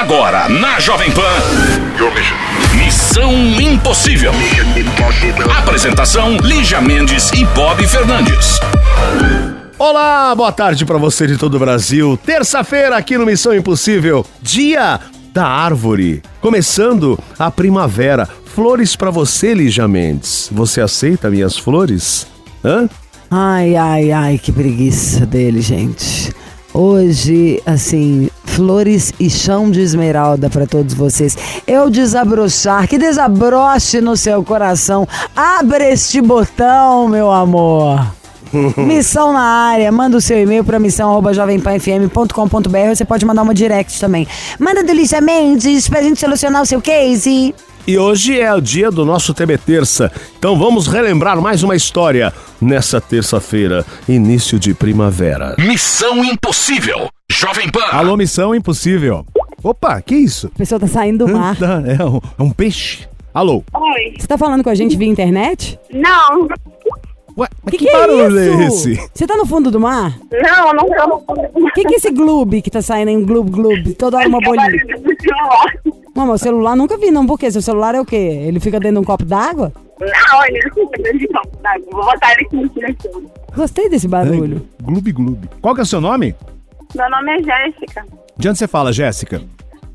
Agora, na Jovem Pan. Missão Impossível. Apresentação: Lígia Mendes e Bob Fernandes. Olá, boa tarde pra você de todo o Brasil. Terça-feira aqui no Missão Impossível, dia da árvore. Começando a primavera. Flores pra você, Lígia Mendes. Você aceita minhas flores? Hã? Ai, ai, ai, que preguiça dele, gente. Hoje, assim, flores e chão de esmeralda pra todos vocês. Eu desabrochar, que desabroche no seu coração. Abra este botão, meu amor. Missão na área, manda o seu e-mail para missão@jovempanfm.com.br. Você pode mandar uma direct também. Manda do Lígia Mendes pra gente solucionar o seu case. E hoje é o dia do nosso TB Terça, então vamos relembrar mais uma história nessa terça-feira, início de primavera. Missão Impossível. Jovem Pan. Alô, Missão Impossível. Opa, que isso? A pessoa tá saindo do mar. É um, é um peixe. Alô? Oi. Você tá falando com a gente via internet? Não, Ué, mas Que que, que barulho é é isso? esse? Você tá no fundo do mar? não, não tô. O que, que é esse gloob que tá saindo em gloob gloob? Toda hora uma bolinha. Não, meu celular nunca vi, não. Por quê? Seu celular é o quê? Ele fica dentro de um copo d'água? Não, ele não fica dentro de copo d'água. Vou botar ele aqui no. Gostei desse barulho. Gloob Gloob. Qual que é o seu nome? Meu nome é Jéssica. De onde você fala, Jéssica?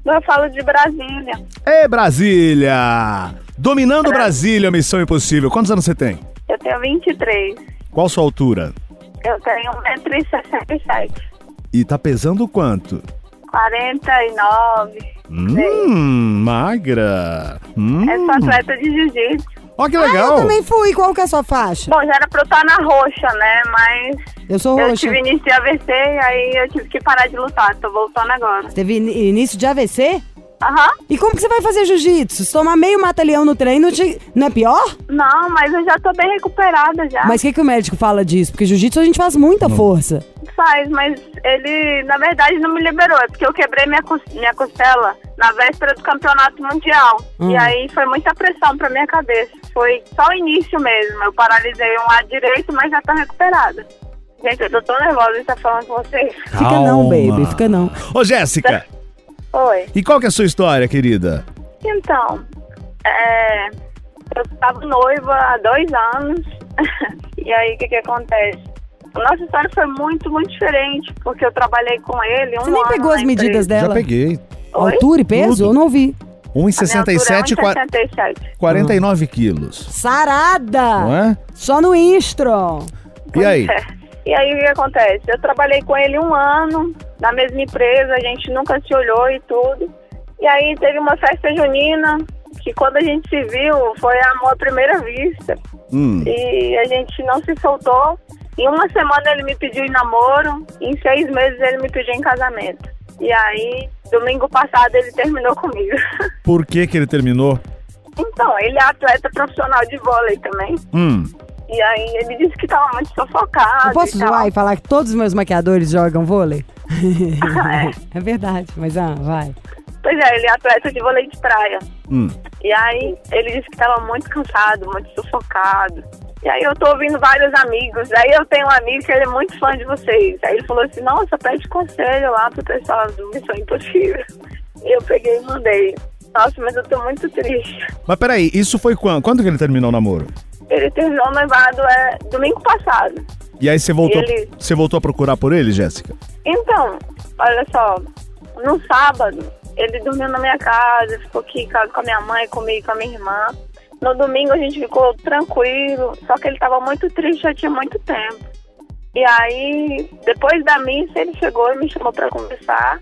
Eu falo de Brasília. Ê, Brasília! Dominando Brasília, Missão Impossível. Quantos anos você tem? Eu tenho 23. Qual sua altura? Eu tenho 1,67m. E tá pesando quanto? 49. Hum, magra. Hum. Eu sou atleta de jiu-jitsu. Ó, que Ah, eu legal. também fui. Qual que é a sua faixa? Bom, já era pra eu estar na roxa, né? Mas Eu sou eu roxa. tive início de AVC e aí eu tive que parar de lutar. Tô voltando agora. Teve in- início de AVC? Aham. E como que você vai fazer jiu-jitsu? Se tomar meio mata-leão no treino, te- não é pior? Não, mas eu já tô bem recuperada já. Mas o que, que o médico fala disso? Porque jiu-jitsu a gente faz muita força. Faz, mas ele, na verdade, não me liberou. É porque eu quebrei minha, cos- minha costela na véspera do campeonato mundial. Hum. E aí foi muita pressão pra minha cabeça. Foi só o início mesmo. Eu paralisei um lado direito, mas já tô recuperada. Gente, eu tô tão nervosa de estar falando com vocês. Fica não, Calma. baby, fica não. Ô, Jéssica, Oi. e qual que é a sua história, querida? Então, é, eu estava noiva há dois anos. e aí, o que que acontece? A nossa história foi muito, muito diferente, porque eu trabalhei com ele um Você nem ano pegou as medidas empresa. dela? Já peguei. Oi? Altura e peso? Tudo. Eu não ouvi. A minha altura 1,67 é qua- 1,67. 49 quilos. Sarada! Não é? Só no Instron. E aí? É. E aí o que acontece? Eu trabalhei com ele um ano na mesma empresa, a gente nunca se olhou e tudo. E aí teve uma festa junina que quando a gente se viu foi amor à primeira vista. Hum. E a gente não se soltou. Em uma semana ele me pediu em namoro, em seis meses ele me pediu em casamento. E aí, domingo passado ele terminou comigo. Por que que ele terminou? então, ele é atleta profissional de vôlei também. Hum. E aí ele disse que tava muito sufocado. Eu posso e zoar e falar que todos os meus maquiadores jogam vôlei? É. é verdade, mas ah, vai. Pois é, ele é atleta de vôlei de praia. Hum. E aí ele disse que tava muito cansado, muito sufocado. E aí eu tô ouvindo vários amigos. Aí eu tenho um amigo que ele é muito fã de vocês. Aí ele falou assim, nossa, pede conselho lá pro pessoal do Missão Impossível. E eu peguei e mandei. Nossa, mas eu tô muito triste. Mas peraí, isso foi quando? Quando que ele terminou o namoro? Ele terminou o noivado é, domingo passado. E aí você voltou, ele- você voltou a procurar por ele, Jéssica? Então, olha só, no sábado, ele dormiu na minha casa, ficou aqui com a minha mãe, comigo, com a minha irmã. No domingo a gente ficou tranquilo, só que ele tava muito triste já tinha muito tempo. E aí, depois da missa, ele chegou e me chamou pra conversar.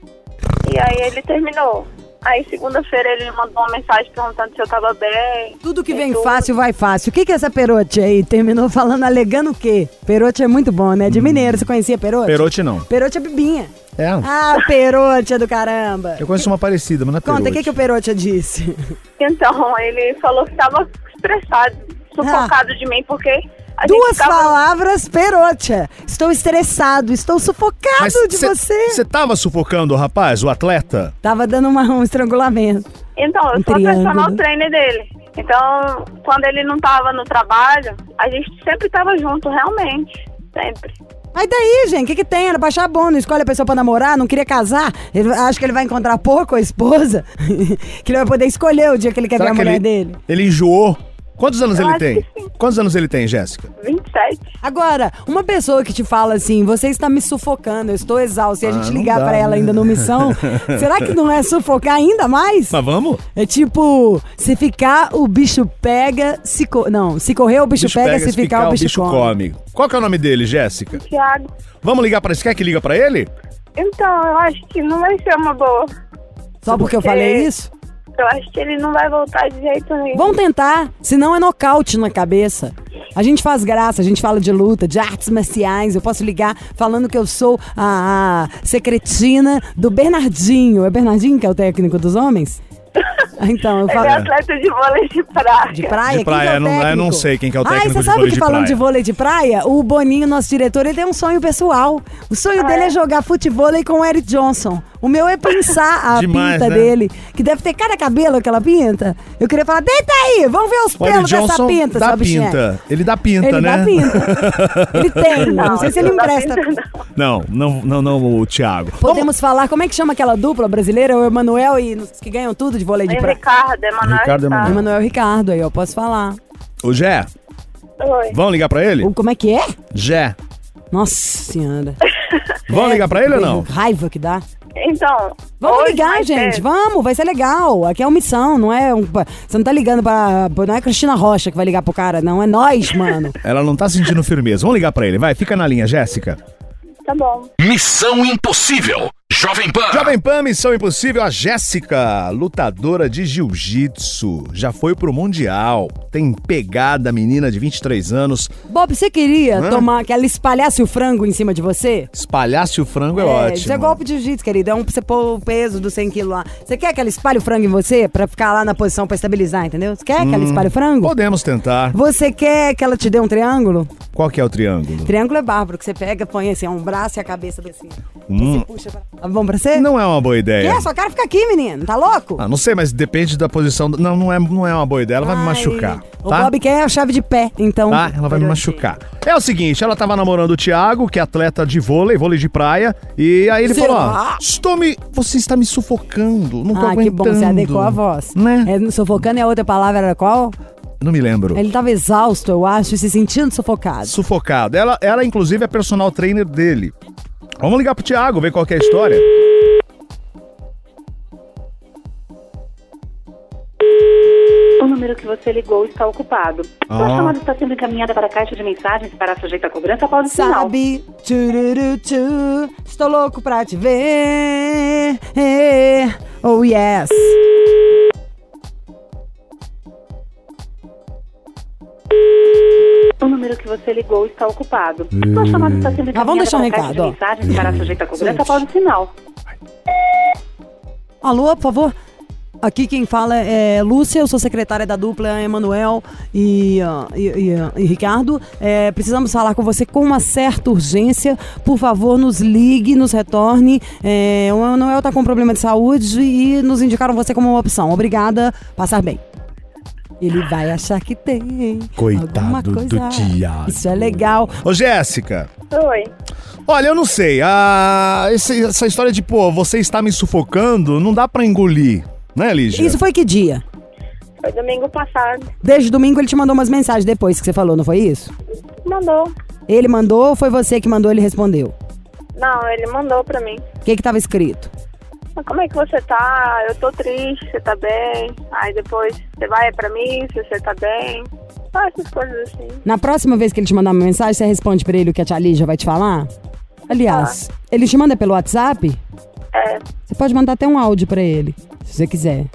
E aí ele terminou. Aí segunda-feira ele me mandou uma mensagem perguntando se eu tava bem. Tudo que vem tudo. fácil vai fácil. O que, que é essa perote aí? Terminou falando, alegando o quê? Perote é muito bom, né? De mineiro, você conhecia perote? Perote não. Perote é bibinha. É. Ah, perote é do caramba. Eu conheço uma parecida, mas não é Conta, o que, que o perote disse? Então, ele falou que tava estressado, sufocado de mim, porque Ah. Duas ficava- palavras, perote. Estou estressado, estou sufocado Mas de cê- você. Você tava sufocando o rapaz, o atleta? Tava dando uma- um estrangulamento. Então, eu Um sou a personal triângulo. trainer dele. Então, quando ele não tava no trabalho, a gente sempre tava junto, realmente. Sempre. Aí daí, gente, o que, que tem? Era pra achar bom, não escolhe a pessoa pra namorar, não queria casar. Ele, acho que ele vai encontrar pouco a esposa, que ele vai poder escolher o dia que ele quer ver a mulher ele, dele. ele enjoou? Quantos anos Eu ele tem? Quantos anos ele tem, Jéssica? 27. Agora, uma pessoa que te fala assim, você está me sufocando, eu estou exausto, e a Ah, gente ligar pra ela né? ainda no missão, será que não é sufocar ainda mais? Mas vamos? É tipo, se ficar, o bicho pega, se co... Não, se correr, o bicho, pega, se, ficar, o bicho, come. Qual que é o nome dele, Jéssica? Tiago. Vamos ligar para Você quer que liga pra ele? Então, eu acho que não vai ser uma boa. Só porque eu Porque- falei isso? Eu acho que ele não vai voltar de jeito nenhum. Vamos tentar, senão é nocaute na cabeça. A gente faz graça, a gente fala de luta, de artes marciais. Eu posso ligar falando que eu sou a secretina do Bernardinho. É Bernardinho que é o técnico dos homens? Então, eu Ele falo. é atleta de vôlei de praia. De praia? De Quem praia, que é o não- eu não sei quem que é o Ai, técnico você de sabe vôlei que de falando praia. de vôlei de praia, o Boninho, nosso diretor, ele tem um sonho pessoal. O sonho Ah, dele é? é? jogar futebol com o Eric Johnson. O meu é pinçar a Demais, pinta né? dele, que deve ter cada cabelo aquela pinta. Eu queria falar, deita aí, vamos ver os O pelos dessa pinta, dá bichinho. pinta. Ele dá pinta, Ele né? dá pinta. Ele tem, não, sei se ele não empresta. pinta, não. Não, não, não, não, o Thiago. Podemos falar, como é que chama aquela dupla brasileira, o Emanuel e os que ganham tudo de vôlei de É praia? Ricardo, Emanuel Ricardo Ricardo. Emanuel Ricardo, aí eu posso falar. O Jé, Oi. vamos ligar pra ele? O, como é que é? Jé. Nossa senhora. Vamos ligar pra ele ou não? Raiva que dá. Então. Vamos hoje ligar, vai gente. ter- Vamos, vai ser legal. Aqui é uma missão, não é um. Você não tá ligando pra. Não é Cristina Rocha que vai ligar pro cara, não. É nós, mano. Ela não tá sentindo firmeza. Vamos ligar pra ele. Vai, fica na linha, Jéssica. Tá bom. Missão Impossível. Jovem Pan. Jovem Pan, Missão Impossível, a Jéssica, lutadora de jiu-jitsu, já foi pro Mundial, tem pegada, menina de 23 anos, Bob, você queria Hã? tomar que ela espalhasse o frango em cima de você? espalhasse o frango é, ótimo. Isso é golpe de jiu-jitsu, querido. É um pra você pôr o peso dos 100 quilos lá. Você quer que ela espalhe o frango em você pra ficar lá na posição pra estabilizar, entendeu? Você quer que Hum. ela espalhe o frango? Podemos tentar. Você quer que ela te dê um triângulo? Qual que é o triângulo? Triângulo é bárbaro, que você pega, põe assim, um braço e a cabeça assim. Hum. Você puxa pra... Tá bom pra você? Não é uma boa ideia. é? Sua cara fica aqui, menino. Tá louco? Ah, não sei, mas depende da posição. do- Não, não é, não é uma boa ideia. Ela vai me Ai, machucar. O Tá? Bob quer a chave de pé, então. Tá? Ela vai me machucar. É o seguinte, ela tava namorando o Thiago, que é atleta de vôlei, vôlei de praia, e aí ele Será? falou, ó, estou me... Você está me sufocando, não tô Ah, que aguentando. bom, você adequou a voz. Né? É, sufocando a outra palavra era qual? Não me lembro. Ele tava exausto, eu acho, e se sentindo sufocado. Sufocado. Ela, ela, inclusive, é personal trainer dele. Vamos ligar pro Thiago, ver qual que é a história. O número que você ligou está ocupado. Sua Ah. chamada está sendo encaminhada para a caixa de mensagens para sujeita a cobrança após o sinal. Sabe, tchururu, tchu, estou louco pra te ver. Oh, yes. O número que você ligou está ocupado. Sua chamada está sendo Ah, vamos encaminhada deixar um a recado, de ó. mensagens para sujeita a cobrança após o sinal. Alô, por favor. Aqui quem fala é Lúcia, eu sou secretária da dupla Emanuel e, ah, e, e, ah, e Ricardo. É, precisamos falar com você com uma certa urgência. Por favor, nos ligue, nos retorne. É, o Emanuel está com problema de saúde e nos indicaram você como uma opção. Obrigada, passar bem. Ele vai achar que tem. Coitado do. Thiago. Isso é legal. Ô, Jéssica, Oi. olha, eu não sei. ah, esse- essa história de, pô, você está me sufocando, não dá pra engolir. Né, Lígia? Isso foi que dia? Foi domingo passado. Desde domingo ele te mandou umas mensagens depois que você falou, não foi isso? Mandou. Ele mandou ou foi você que mandou ele respondeu? Não, ele mandou pra mim. O que que tava escrito? Como é que você tá? Eu tô triste, você tá bem? Aí depois você vai pra mim, se você tá bem. Ah, essas coisas assim. Na próxima vez que ele te mandar uma mensagem, você responde pra ele o que a tia Lígia vai te falar? Aliás, ele te manda pelo WhatsApp? É, Você pode mandar até um áudio pra ele, se você quiser.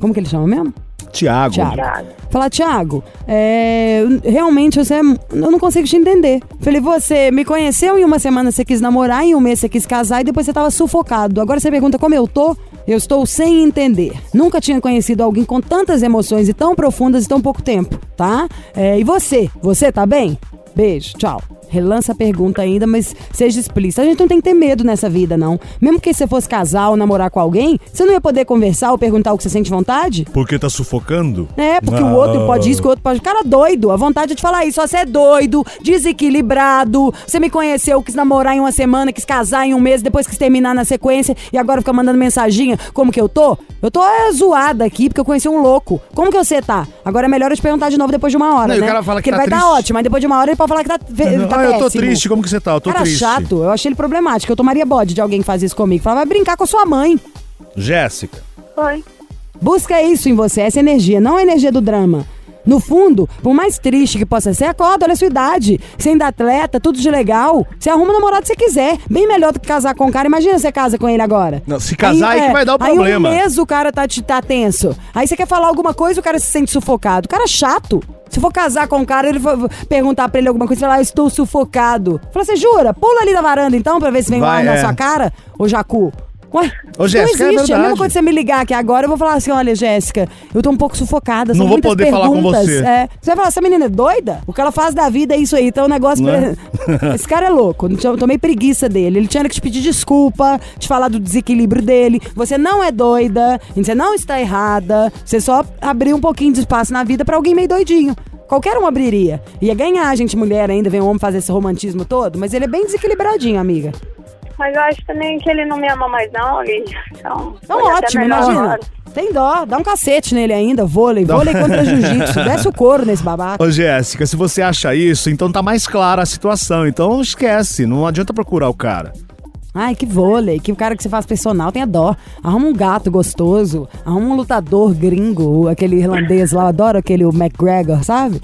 Como que ele chama mesmo? Thiago. Falar, Thiago, é, realmente você. é- Eu não consigo te entender. Falei, você me conheceu em uma semana você quis namorar, em um mês você quis casar e depois você tava sufocado. Agora você pergunta como eu tô? Eu estou sem entender. Nunca tinha conhecido alguém com tantas emoções e tão profundas em tão pouco tempo, tá? É, e você? Você tá bem? Beijo, tchau. Relança a pergunta ainda, mas seja explícita. A gente não tem que ter medo nessa vida, não. Mesmo que você fosse casar ou namorar com alguém, você não ia poder conversar ou perguntar o que você sente vontade? Porque tá sufocando? É, porque o outro pode isso, que o outro pode. Cara, doido. A vontade é de falar isso. Você é doido, desequilibrado. Você me conheceu, quis namorar em uma semana, quis casar em um mês, depois quis terminar na sequência e agora fica mandando mensaginha. Como que eu tô? Eu tô é, zoada aqui porque eu conheci um louco. Como que você tá? Agora é melhor eu te perguntar de novo depois de uma hora. Não, e o né? cara fala que Porque ele tá vai estar triste. ótimo, mas depois de uma hora ele pode falar que tá, ve- tá ah, eu tô triste, como que você tá? Eu tô Cara triste. chato, eu achei ele problemático. Eu tomaria bode de alguém que faz isso comigo. Fala, vai brincar com a sua mãe. Jéssica. Oi. Busca isso em você, essa energia, não a energia do drama. No fundo, por mais triste que possa ser, acorda, olha a sua idade. Você ainda é atleta, tudo de legal. Você arruma o namorado que você quiser. Bem melhor do que casar com o cara. Imagina você casa com ele agora. Não, se casar aí que vai dar o Aí problema. um mês o cara tá, te- tá tenso. Aí você quer falar alguma coisa o cara se sente sufocado. O cara é chato. Se for casar com um cara, ele for perguntar pra ele alguma coisa, falar, ah, estou sufocado. Fala, você jura? Pula ali da varanda então, pra ver se vem um Vai, ar na é. sua cara, ô Jacu. Ué, Ô, Jéssica, é não existe. a mesma coisa que você me ligar aqui agora, eu vou falar assim: olha, Jéssica, eu tô um pouco sufocada. Não vou poder falar com perguntas. você. É. Você vai falar, essa menina é doida? O que ela faz da vida é isso aí. Então o negócio. Não é? Esse cara é louco. Eu tomei preguiça dele. Ele tinha que te pedir desculpa, te falar do desequilíbrio dele. Você não é doida, você não está errada. Você só abriu um pouquinho de espaço na vida pra alguém meio doidinho. Qualquer um abriria. Ia ganhar a gente, mulher, ainda, ver um homem fazer esse romantismo todo, mas ele é bem desequilibradinho, amiga. Mas eu acho também que ele não me ama mais não, Lídia. Então, Então ótimo, imagina. agora. Tem dó, dá um cacete nele ainda, vôlei, vôlei contra jiu-jitsu, desce o couro nesse babaca. Ô, Jéssica, se você acha isso, então tá mais clara a situação. Então esquece, não adianta procurar o cara. Ai, que vôlei, que o cara que você faz personal tenha dó. Arruma um gato gostoso, arruma um lutador gringo, aquele irlandês lá, eu adoro aquele o McGregor, sabe?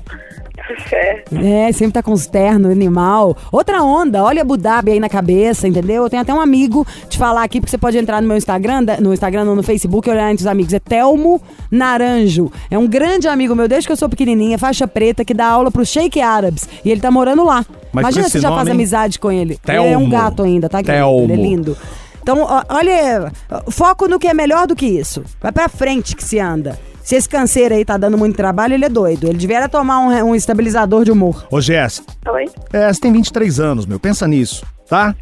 É. É, sempre tá com os ternos, animal. Outra onda, olha Abu Dhabi aí na cabeça, entendeu? Eu tenho até um amigo te falar aqui, porque você pode entrar no meu Instagram, no Instagram, não, no Facebook, e olhar entre os amigos. É Telmo Naranjo. É um grande amigo meu, desde que eu sou pequenininha, faixa preta, que dá aula pros Sheik Árabes. E ele tá morando lá. Mas Imagina se já nome, faz amizade com ele. Telmo. Ele é um gato ainda, tá? Telmo. Ele é lindo. Então, olha, foco no que é melhor do que isso. Vai pra frente que se anda. Se esse canseiro aí tá dando muito trabalho, ele é doido. Ele devia tomar um, um estabilizador de humor. Ô, Jéssica, Oi? é, você tem 23 anos, meu. Pensa nisso, tá?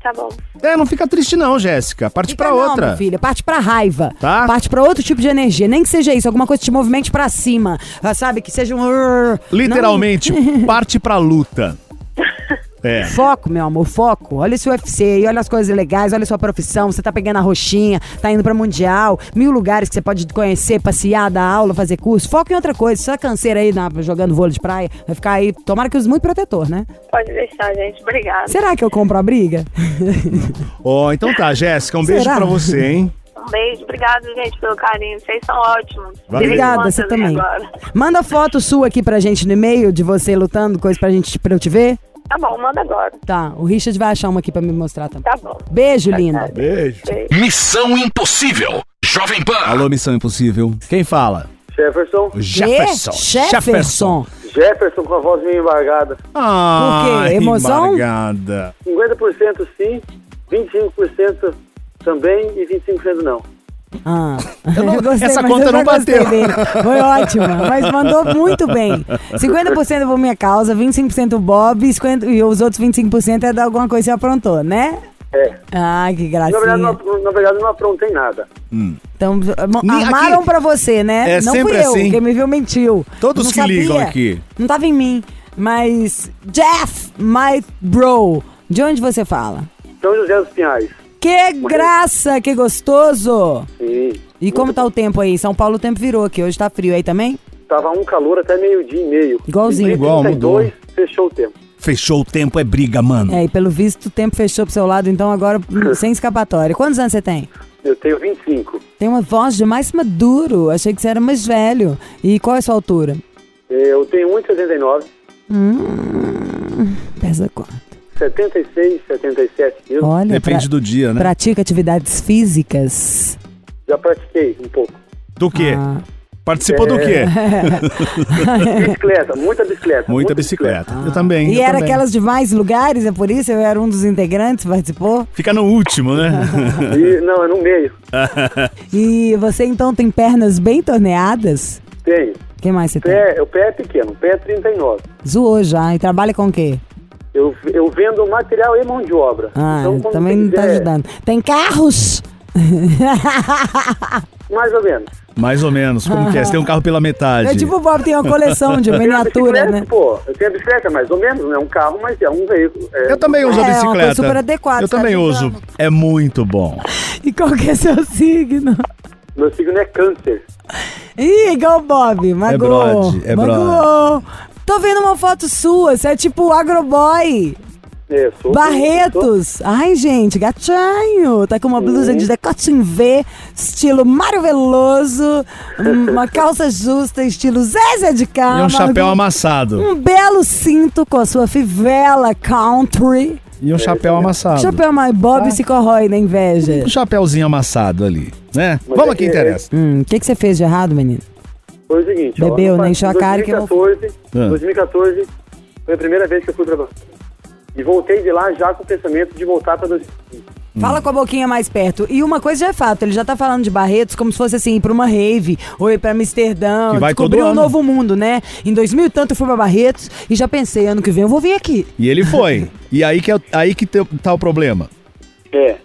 Tá bom. É, não fica triste não, Jéssica. Parte Fica pra não, outra. minha filha, parte pra raiva. Tá. Parte pra outro tipo de energia. Nem que seja isso, alguma coisa que te movimente pra cima. Ah, Sabe? Que seja um. Literalmente, parte pra luta. É. Foco, meu amor, foco. Olha esse UFC aí, olha as coisas legais, olha a sua profissão. Você tá pegando a roxinha, tá indo pra Mundial, mil lugares que você pode conhecer, passear, dar aula, fazer curso. Foco em outra coisa. Só canseira aí na- jogando vôlei de praia, vai ficar aí. Tomara que use muito protetor, né? Pode deixar, gente. Obrigada. Será que eu compro a briga? Ó, então tá, Jéssica, um beijo Será? pra você, hein? Um beijo. Obrigada, gente, pelo carinho. Vocês são ótimos. Valeu. Obrigada, você também. Agora. Manda foto sua aqui pra gente no e-mail de você lutando, coisa pra gente pra eu te ver. Tá bom, manda agora. Tá, o Richard vai achar uma aqui pra me mostrar também. Tá bom. Beijo, linda. Beijo. Beijo. Missão Impossível. Jovem Pan. Alô, Missão Impossível. Quem fala? Jefferson. Jefferson. Jefferson. Jefferson com a voz meio embargada. Ah, Por quê? Emoção? embargada. 50% sim, 25% também e 25% não. Ah, não- eu gostei, essa conta não bateu. dele. Foi ótima, mas mandou muito bem. 50% por minha causa, 25% Bob e 50 e os outros 25% é de alguma coisa que você aprontou, né? É. Ai, que Na verdade, gracinha. não, na verdade, não aprontei nada. Então, Ni- armaram aqui- pra você, né? É não sempre fui eu, assim. quem me viu mentiu. Todos Não que ligam sabia. aqui. Não tava em mim, mas... Jeff, my bro, de onde você fala? São José dos Pinhais. Que graça, que gostoso! Sim. E como tá o tempo aí? São Paulo o tempo virou aqui, hoje tá frio aí também? Tava um calor até meio-dia e meio. Igualzinho. E Igual, 32, fechou o tempo. Fechou o tempo, é briga, mano. É, e pelo visto o tempo fechou pro seu lado, então agora hum, sem escapatória. Quantos anos você tem? Eu tenho 25. Tem uma voz de mais maduro, achei que você era mais velho. E qual é a sua altura? Eu tenho 1,79, Hum, pesa quanto? 76, 77 quilos. Olha, Depende pra- do dia, né? pratica atividades físicas. Já pratiquei um pouco. Do quê? Ah, Participou do quê? Bicicleta, muita bicicleta. Muita bicicleta. Eu também. e eu era também. aquelas de mais lugares, é por isso? Eu era um dos integrantes, participou? Fica no último, né? E, não, é no meio. E você então tem pernas bem torneadas? Tenho. O que mais você tem? Pé, o pé é pequeno, o pé é 39. Zoou já. E trabalha com o quê? Eu, eu vendo material e mão de obra. Ah, Então, também não tá quiser- ajudando. Tem carros? Mais ou menos. Mais ou menos, como que é? Você tem um carro pela metade. É tipo o Bob tem uma coleção de a miniatura, né? pô. Eu tenho a bicicleta, mais ou menos. Não é um carro, mas é um veículo. É, Eu também uso a É, uma bicicleta. coisa super adequada, Eu também uso. É muito bom. E qual que é seu signo? Meu signo é câncer. Ih, igual o Bob, magoou. brode, é magoou. Tô vendo uma foto sua, você é tipo o agroboy. É, sou, sou- Barretos. Ai, gente, gatinho. Tá com uma blusa de decote V, estilo Mário Veloso, um- uma calça justa, estilo Zezé de E Camargo. um chapéu amassado. Um belo cinto com a sua fivela country. E um chapéu amassado. Chapéu My Bob se corrói da inveja. Um chapéuzinho amassado ali, né? Mas Vamos é aqui, que- interessa. Hum, o que, que você fez de errado, menino? Foi o seguinte, ó, Bebeu, ano né? Encheu a cara que não- 2014, Ah. 2014 foi a primeira vez que eu fui pra Barretos. E voltei de lá já com o pensamento de voltar pra 2015. Fala com a boquinha mais perto. E uma coisa já é fato, ele já tá falando de Barretos como se fosse assim, ir pra uma rave, ou ir pra Amsterdã, Que vai descobrir um ano. novo mundo, né? Em 2000 e tanto eu fui pra Barretos e já pensei, ano que vem eu vou vir aqui. E ele foi. E aí que, é, aí que tá o problema. É.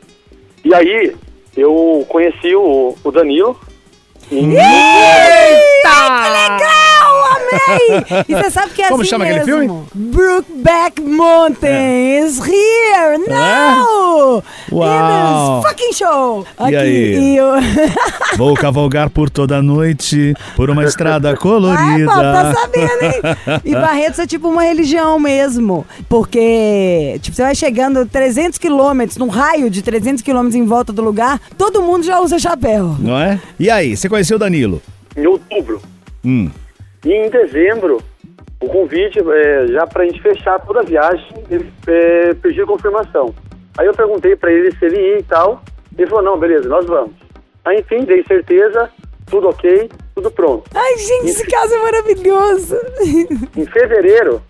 E aí, eu conheci o, o Danilo. Em- E você sabe que é Como assim chama aquele mesmo. Brookback Mountains here now! Uau. In this fucking show! E aí? E eu... Vou cavalgar por toda a noite, por uma estrada Ai, colorida. pô, tá sabendo, hein? E Barretos é tipo uma religião mesmo. Porque, tipo, você vai chegando 300 quilômetros, num raio de 300 quilômetros em volta do lugar, todo mundo já usa chapéu. Não é? E aí, você conheceu o Danilo? em outubro. Hum. E em dezembro, o convite, é, já pra gente fechar toda a viagem, ele é, pediu confirmação. Aí eu perguntei pra ele se ele ia e tal. Ele falou, não, beleza, nós vamos. Aí, enfim, dei certeza, tudo ok, tudo pronto. Ai, gente, esse caso é maravilhoso. Em fevereiro,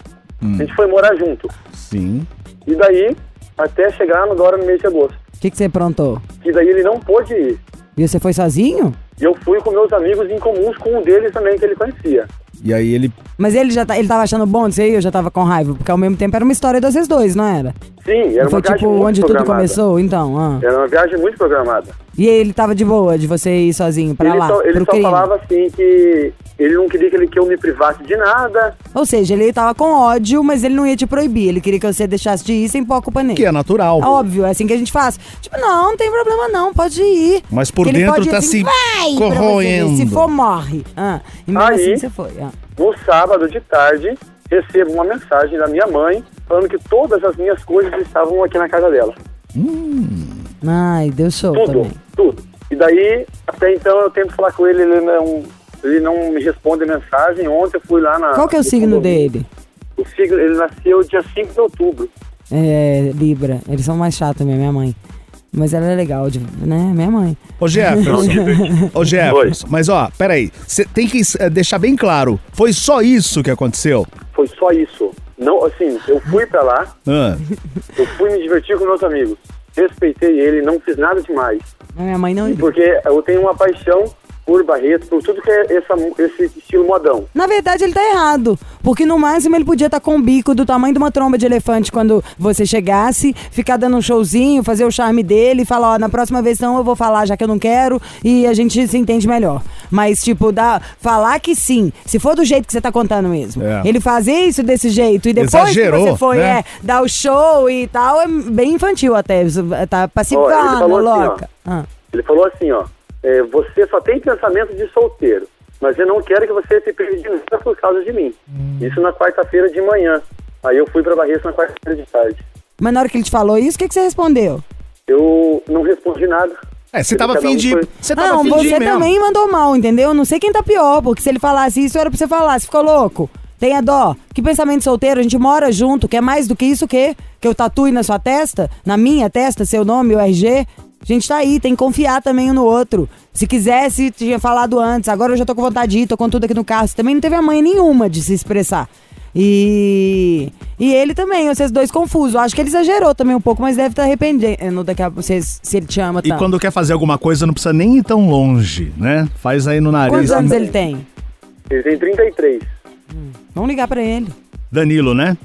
a gente foi morar junto. Sim. E daí, até chegar agora no mês de agosto. O que, que você aprontou? E daí ele não pôde ir. E você foi sozinho? E eu fui com meus amigos em comuns, com um deles também que ele conhecia. E aí ele. Mas ele já tá, ele tava achando bom disso aí, eu já tava com raiva, porque ao mesmo tempo era uma história de vocês dois, não era? Sim, era Não foi uma viagem tipo muito onde tudo programada. começou, então, ah. Era uma viagem muito programada. E ele tava de boa de você ir sozinho pra ele lá, só, ele pro só crime. falava assim que ele não queria que, ele, que eu me privasse de nada. Ou seja, ele tava com ódio, mas ele não ia te proibir. Ele queria que você deixasse de ir sem pôr a culpa nele. Que é natural. Óbvio, é assim que a gente faz. Tipo, não, não tem problema não, pode ir. Mas por Que ele dentro tá assim, se vai, pra você corroendo. Se for, morre. Ah, e mesmo Aí- assim você foi. ah. No sábado de tarde, recebo uma mensagem da minha mãe falando que todas as minhas coisas estavam aqui na casa dela. Ai, deu show Tudo, também. tudo. E daí, até então, eu tento falar com ele, ele não, ele não me responde mensagem. Ontem eu fui lá na... Qual que é o no signo dele? O signo, ele nasceu dia 5 de outubro. É, Libra. Eles são mais chatos mesmo, minha mãe. Mas ela é legal, de- né? Minha mãe. Ô Jefferson. Ô Jefferson. Mas ó, peraí. Você tem que eh, deixar bem claro. Foi só isso que aconteceu? Foi só isso. Não, assim, eu fui pra lá, Ah. eu fui me divertir com meus amigos. Respeitei ele, não fiz nada demais. Minha mãe não. Porque eu tenho uma paixão por Barreto, por tudo que é essa, esse estilo modão. Na verdade, ele tá errado. Porque no máximo ele podia estar com um bico do tamanho de uma tromba de elefante quando você chegasse, ficar dando um showzinho, fazer o charme dele e falar, ó, na próxima versão eu vou falar já que eu não quero e a gente se entende melhor. Mas, tipo, dá, falar que sim, se for do jeito que você tá contando mesmo. É. Ele fazer isso desse jeito e depois Exagerou, que você foi, né? é, dar o show e tal, é bem infantil até. Tá Ó, ele pacificando, falou assim, ó. Ah. Ele falou assim, ó, é, você só tem pensamento de solteiro, mas eu não quero que você se prive de nada por causa de mim. Isso na quarta-feira de manhã. Aí eu fui pra Barreto na quarta-feira de tarde. Mas na hora que ele te falou isso, o que, que você respondeu? Eu não respondi nada. É, você tava um de. Você tava Não, você mesmo. também mandou mal, entendeu? Não sei quem tá pior, porque se ele falasse isso, era pra você falar. Você ficou louco? Tenha dó. Que pensamento solteiro, a gente mora junto, quer mais do que isso o quê? Que eu tatue na sua testa? Na minha testa, seu nome, o RG? A gente tá aí, tem que confiar também um no outro. Se quisesse, tinha falado antes. Agora eu já tô com vontade de ir, tô com tudo aqui no carro. Você também não teve a mãe nenhuma de se expressar. E. E ele também, vocês dois confusos. Eu Acho que ele exagerou também um pouco, mas deve estar arrependendo daqui a se, se ele te ama E tanto. quando quer fazer alguma coisa, não precisa nem ir tão longe, né? Faz aí no nariz. Quantos anos ele tem? Ele tem 33. Vamos ligar pra ele. Danilo, né?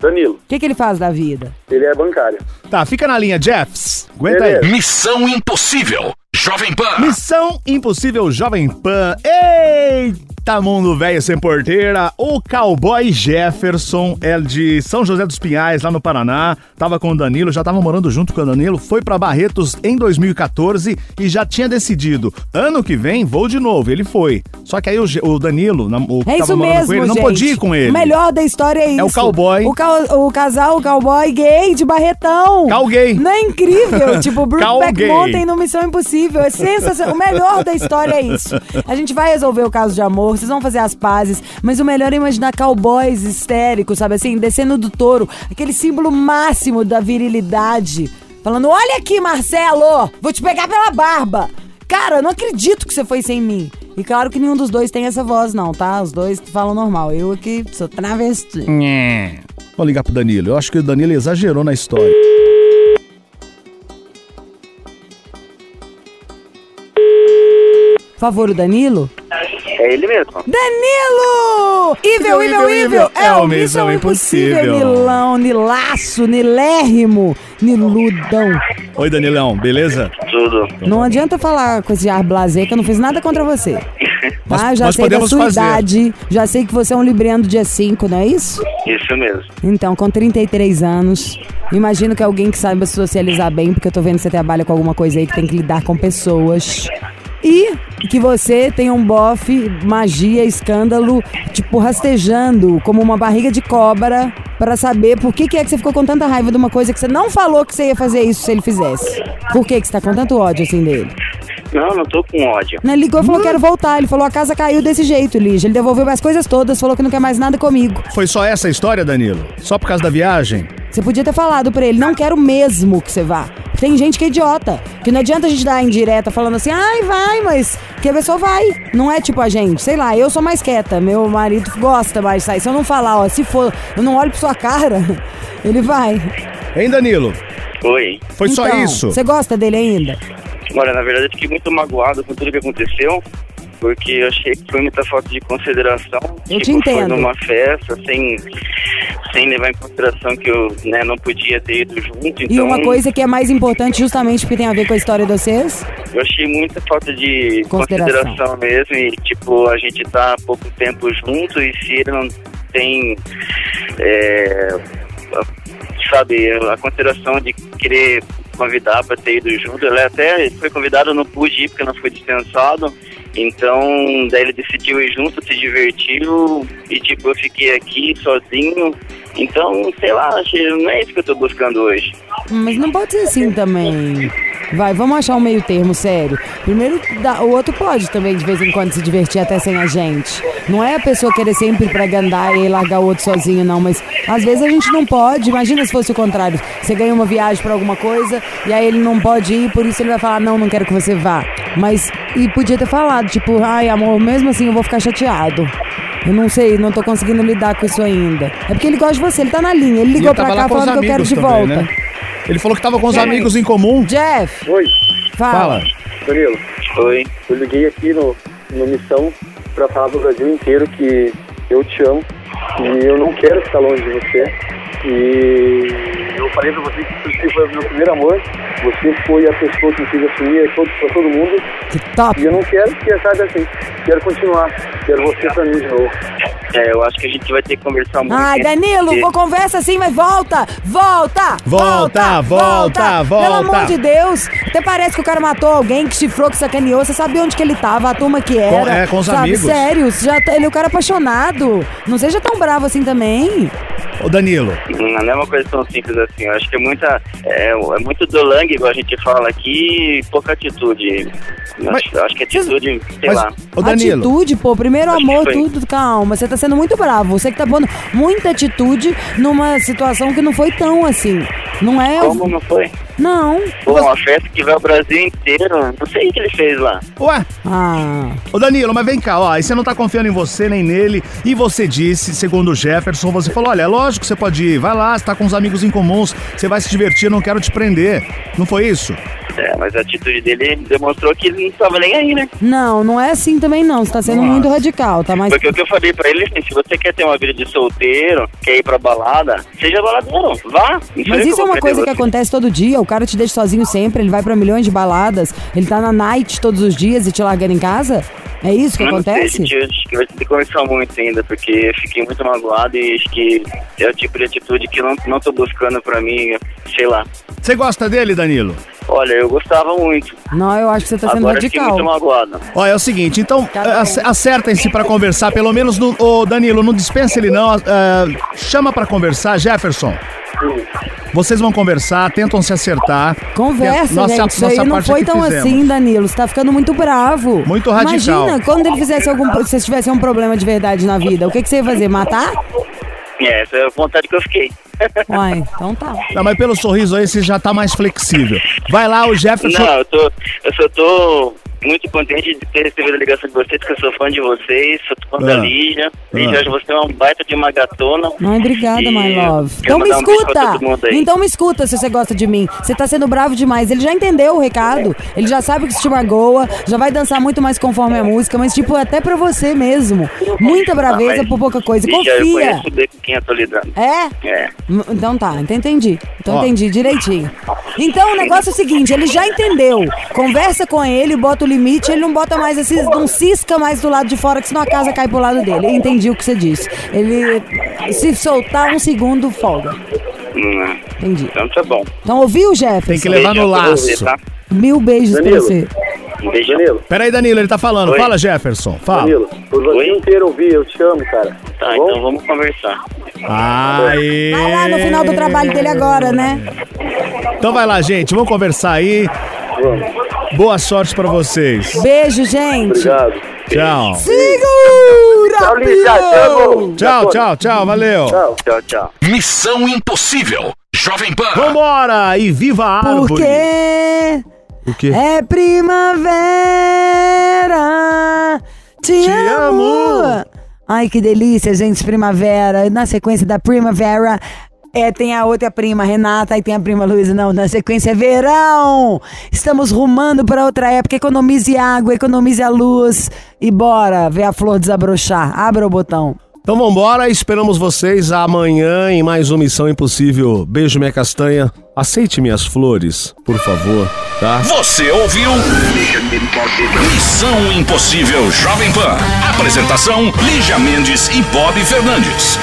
Danilo. O que, que ele faz da vida? Ele é bancário. Tá, fica na linha, Jeffs. Aguenta aí. Beleza. Missão Impossível. Jovem Pan. Missão Impossível Jovem Pan. Eita, mundo velho sem porteira. O cowboy Jefferson é de São José dos Pinhais, lá no Paraná. Tava com o Danilo, já tava morando junto com o Danilo. Foi pra Barretos em 2014 e já tinha decidido. Ano que vem, vou de novo. Ele foi. Só que aí o, o Danilo, o que É tava isso morando mesmo, com ele, não gente. podia ir com ele. O melhor da história é isso. o cowboy. O, ca- o casal, o cowboy gay de Barretão. Cal gay. Não é incrível? tipo, Brookback. Mountain no Missão Impossível. É sensacional. O melhor da história é isso. A gente vai resolver o caso de amor, vocês vão fazer as pazes, mas o melhor é imaginar cowboys histéricos, sabe assim? Descendo do touro. Aquele símbolo máximo da virilidade. Falando, olha aqui, Marcelo, vou te pegar pela barba. Cara, eu não acredito que você foi sem mim. E claro que nenhum dos dois tem essa voz, não, tá? Os dois falam normal. Eu aqui sou travesti. Vou ligar pro Danilo. Eu acho que o Danilo exagerou na história. Por favor, o Danilo? É ele mesmo. Danilo! Evil, evil, evil! É o Missão Impossível. Nilão, Nilaço, Nilérrimo, Niludão. Oi, Danilão, beleza? Tudo. Não adianta falar com esse ar blasé que eu não fiz nada contra você. Nós- Tá? Já nós sei da sua fazer. idade, já sei que você é um libriano do dia 5, não é isso? Isso mesmo. Então, com 33 anos, imagino que alguém que saiba socializar bem, porque eu tô vendo que você trabalha com alguma coisa aí que tem que lidar com pessoas. E que você tem um bofe, magia, escândalo, tipo, rastejando como uma barriga de cobra pra saber por que, que é que você ficou com tanta raiva de uma coisa que você não falou que você ia fazer isso se ele fizesse. Por que, que você tá com tanto ódio assim dele? Não, não tô com ódio. Né, Ele ligou e falou: quero voltar. Ele falou: a casa caiu desse jeito, Lígia. Ele devolveu as coisas todas, falou que não quer mais nada comigo. Foi só essa a história, Danilo? Só por causa da viagem? Você podia ter falado pra ele, não quero mesmo que você vá. Tem gente que é idiota. Que não adianta a gente dar indireta falando assim, ai, vai, mas que a pessoa vai. Não é tipo a gente. Sei lá, eu sou mais quieta. Meu marido gosta mais de sair. Se eu não falar, ó, se for, eu não olho pra sua cara, ele vai. Hein, Danilo? Oi. Foi só Então, isso? Você gosta dele ainda? Olha, na verdade eu fiquei muito magoado com tudo que aconteceu, porque eu achei que foi muita falta de consideração. Eu tipo, te entendo. Foi numa festa, sem, sem levar em consideração que eu né, não podia ter ido junto. Então, E uma coisa que é mais importante, justamente porque tem a ver com a história de vocês, eu achei muita falta de Consideração. consideração, mesmo. E, tipo, a gente tá há pouco tempo junto e se ele não tem. é, a- sabe, a consideração de querer convidar para ter ido junto. Ele até foi convidado, eu não pude ir porque não foi dispensado. Então, daí ele decidiu ir junto, se divertiu e tipo, eu fiquei aqui sozinho. Então, sei lá, não é isso que eu tô buscando hoje. Mas não pode ser assim também. Vai, vamos achar um meio termo, sério. Primeiro, o outro pode também, de vez em quando, se divertir até sem a gente. Não é a pessoa querer sempre pra gandar e largar o outro sozinho, não. Mas às vezes a gente não pode. Imagina se fosse o contrário. Você ganha uma viagem pra alguma coisa e aí ele não pode ir, por isso ele vai falar, não, não quero que você vá. Mas, e podia ter falado, tipo, ai, amor, mesmo assim eu vou ficar chateado. Eu não sei, não tô conseguindo lidar com isso ainda. É porque ele gosta de você, ele tá na linha. Ele ligou pra cá falando que eu quero de também, volta. né? Ele falou que tava com os Quem? amigos em comum. Jeff, Oi, fala. Fala. Danilo. Oi. Eu liguei aqui no, no Missão para falar pro Brasil inteiro que eu te amo e eu não quero ficar longe de você. E eu falei pra você que você foi o meu primeiro amor, você foi a pessoa que me fez assumir todo, pra todo mundo Que top. e eu não quero que saia assim. Quero continuar, quero você pra mim de novo. É, eu acho que a gente vai ter que conversar muito. Ai, Danilo, vou conversa assim, mas volta! Volta! Volta, volta, volta. Pelo amor de Deus! Até parece que o cara matou alguém, que chifrou, que sacaneou. Você sabia onde que ele tava, a turma que era. Com- é, com os sabe? amigos. Sério, você já, tá- ele é um cara apaixonado. Não seja tão bravo assim também. Ô, Danilo, Não é uma coisa tão simples assim. Eu acho que é muita. É, é muito dolangue, igual a gente fala aqui, e pouca atitude. Mas- acho, eu acho que atitude, sei mas, lá. ô Danilo, Atitude, pô, primeiro amor, foi. tudo, calma. Você tá sendo muito bravo. Você que tá pondo muita atitude numa situação que não foi tão assim. Não é. Como não foi? Não. Pô, uma festa que vai o Brasil inteiro. Não sei o que ele fez lá. ué, Ah. Ô Danilo, mas vem cá, ó, aí você não tá confiando em você nem nele, e você disse, segundo o Jefferson, você falou, olha, é lógico que você pode ir, vai lá, você tá com os amigos em você vai se divertir, eu não quero te prender. Não foi isso? É, mas a atitude dele demonstrou que ele não tava nem aí, né? Não, não é assim também não. Você tá sendo muito radical, tá? Mas Porque o que eu falei pra ele, assim, se você quer ter uma vida de solteiro, quer ir pra balada, seja baladeiro, vá. Mas isso é uma coisa que você. acontece todo dia. O cara te deixa sozinho sempre, ele vai pra milhões de baladas, ele tá na night todos os dias e te largando em casa? É isso que não sei, acontece? gente, eu acho que vai ter que conversar muito ainda, porque eu fiquei muito magoado e acho que é o tipo de atitude que eu não, não tô buscando pra mim, sei lá. Você gosta dele, Danilo? Olha, eu gostava muito. Não, eu acho que você tá sendo Agora radical. muito magoado. Ó, é o seguinte, então ac- acertem-se pra conversar, pelo menos no. Ô, Danilo, não dispensa ele não. ah, chama pra conversar, Jefferson. Vocês vão conversar, tentam se acertar. Conversa, Nossa- gente. Isso nossa aí não foi tão fizemos. assim, Danilo. Você tá ficando muito bravo. Muito radical. Imagina, quando ele fizesse algum. Se você tivesse um problema de verdade na vida, o que, que você ia fazer? Matar? É, essa é a vontade que eu fiquei. Uai, então tá. Não, mas pelo sorriso aí você já tá mais flexível. Vai lá, o Jefferson. Não, eu tô. Eu só tô muito contente de ter recebido a ligação de vocês, porque eu sou fã de vocês, sou fã da Ah. Lígia. Lígia, Ah. hoje você é um baita de uma gatona. Ai, obrigada, E my love. Então me um escuta. aí. Então me escuta se você gosta de mim. Você tá sendo bravo demais. Ele já entendeu o recado. Ele já sabe que isso te magoa. Já vai dançar muito mais conforme a música. Mas, tipo, até pra você mesmo. Muita braveza Ah, mas, por pouca coisa. Lígia, eu Confia. conheço bem com quem eu tô lidando. É? É. Então tá, então entendi. Então Ó. entendi direitinho. Então o negócio é o seguinte, ele já entendeu. Conversa com ele, bota o limite, ele não bota mais esses. não cisca mais do lado de fora, que senão a casa cai pro lado dele. Eu entendi o que você disse. Ele se soltar um segundo, folga. Hum, Entendi. então tá bom. Então ouviu, Jefferson? Tem que levar no pra laço. tá? Mil beijos pra Danilo. você. Um beijo. Danilo, Peraí, Danilo, ele tá falando. Oi. Fala, Jefferson. Fala. Danilo, por você Oi? inteiro ouvir, eu te amo, cara. Tá, bom? então vamos conversar. Aê. Vai lá no final do trabalho dele agora, né? Então vai lá, gente. Vamos conversar aí. Vamos. Boa sorte pra vocês. Beijo, gente. Obrigado. Tchau. Segura, Tchau. Tchau, tchau, tchau. Valeu. Tchau. Tchau, tchau. Missão Impossível. Jovem Pan. Vambora e viva a árvore. Porque O quê? é primavera. Te, Te amo. amo. Ai, que delícia, gente, primavera. Na sequência da primavera. É, tem a outra prima, Renata, e tem a prima Luísa. Não, na sequência é verão. Estamos rumando para outra época. Economize água, economize a luz. E bora ver a flor desabrochar. Abra o botão. Então vambora, esperamos vocês amanhã em mais uma Missão Impossível. Beijo, minha castanha. Aceite minhas flores, por favor, tá? Você ouviu? Missão Impossível Jovem Pan. Apresentação: Lígia Mendes e Bob Fernandes.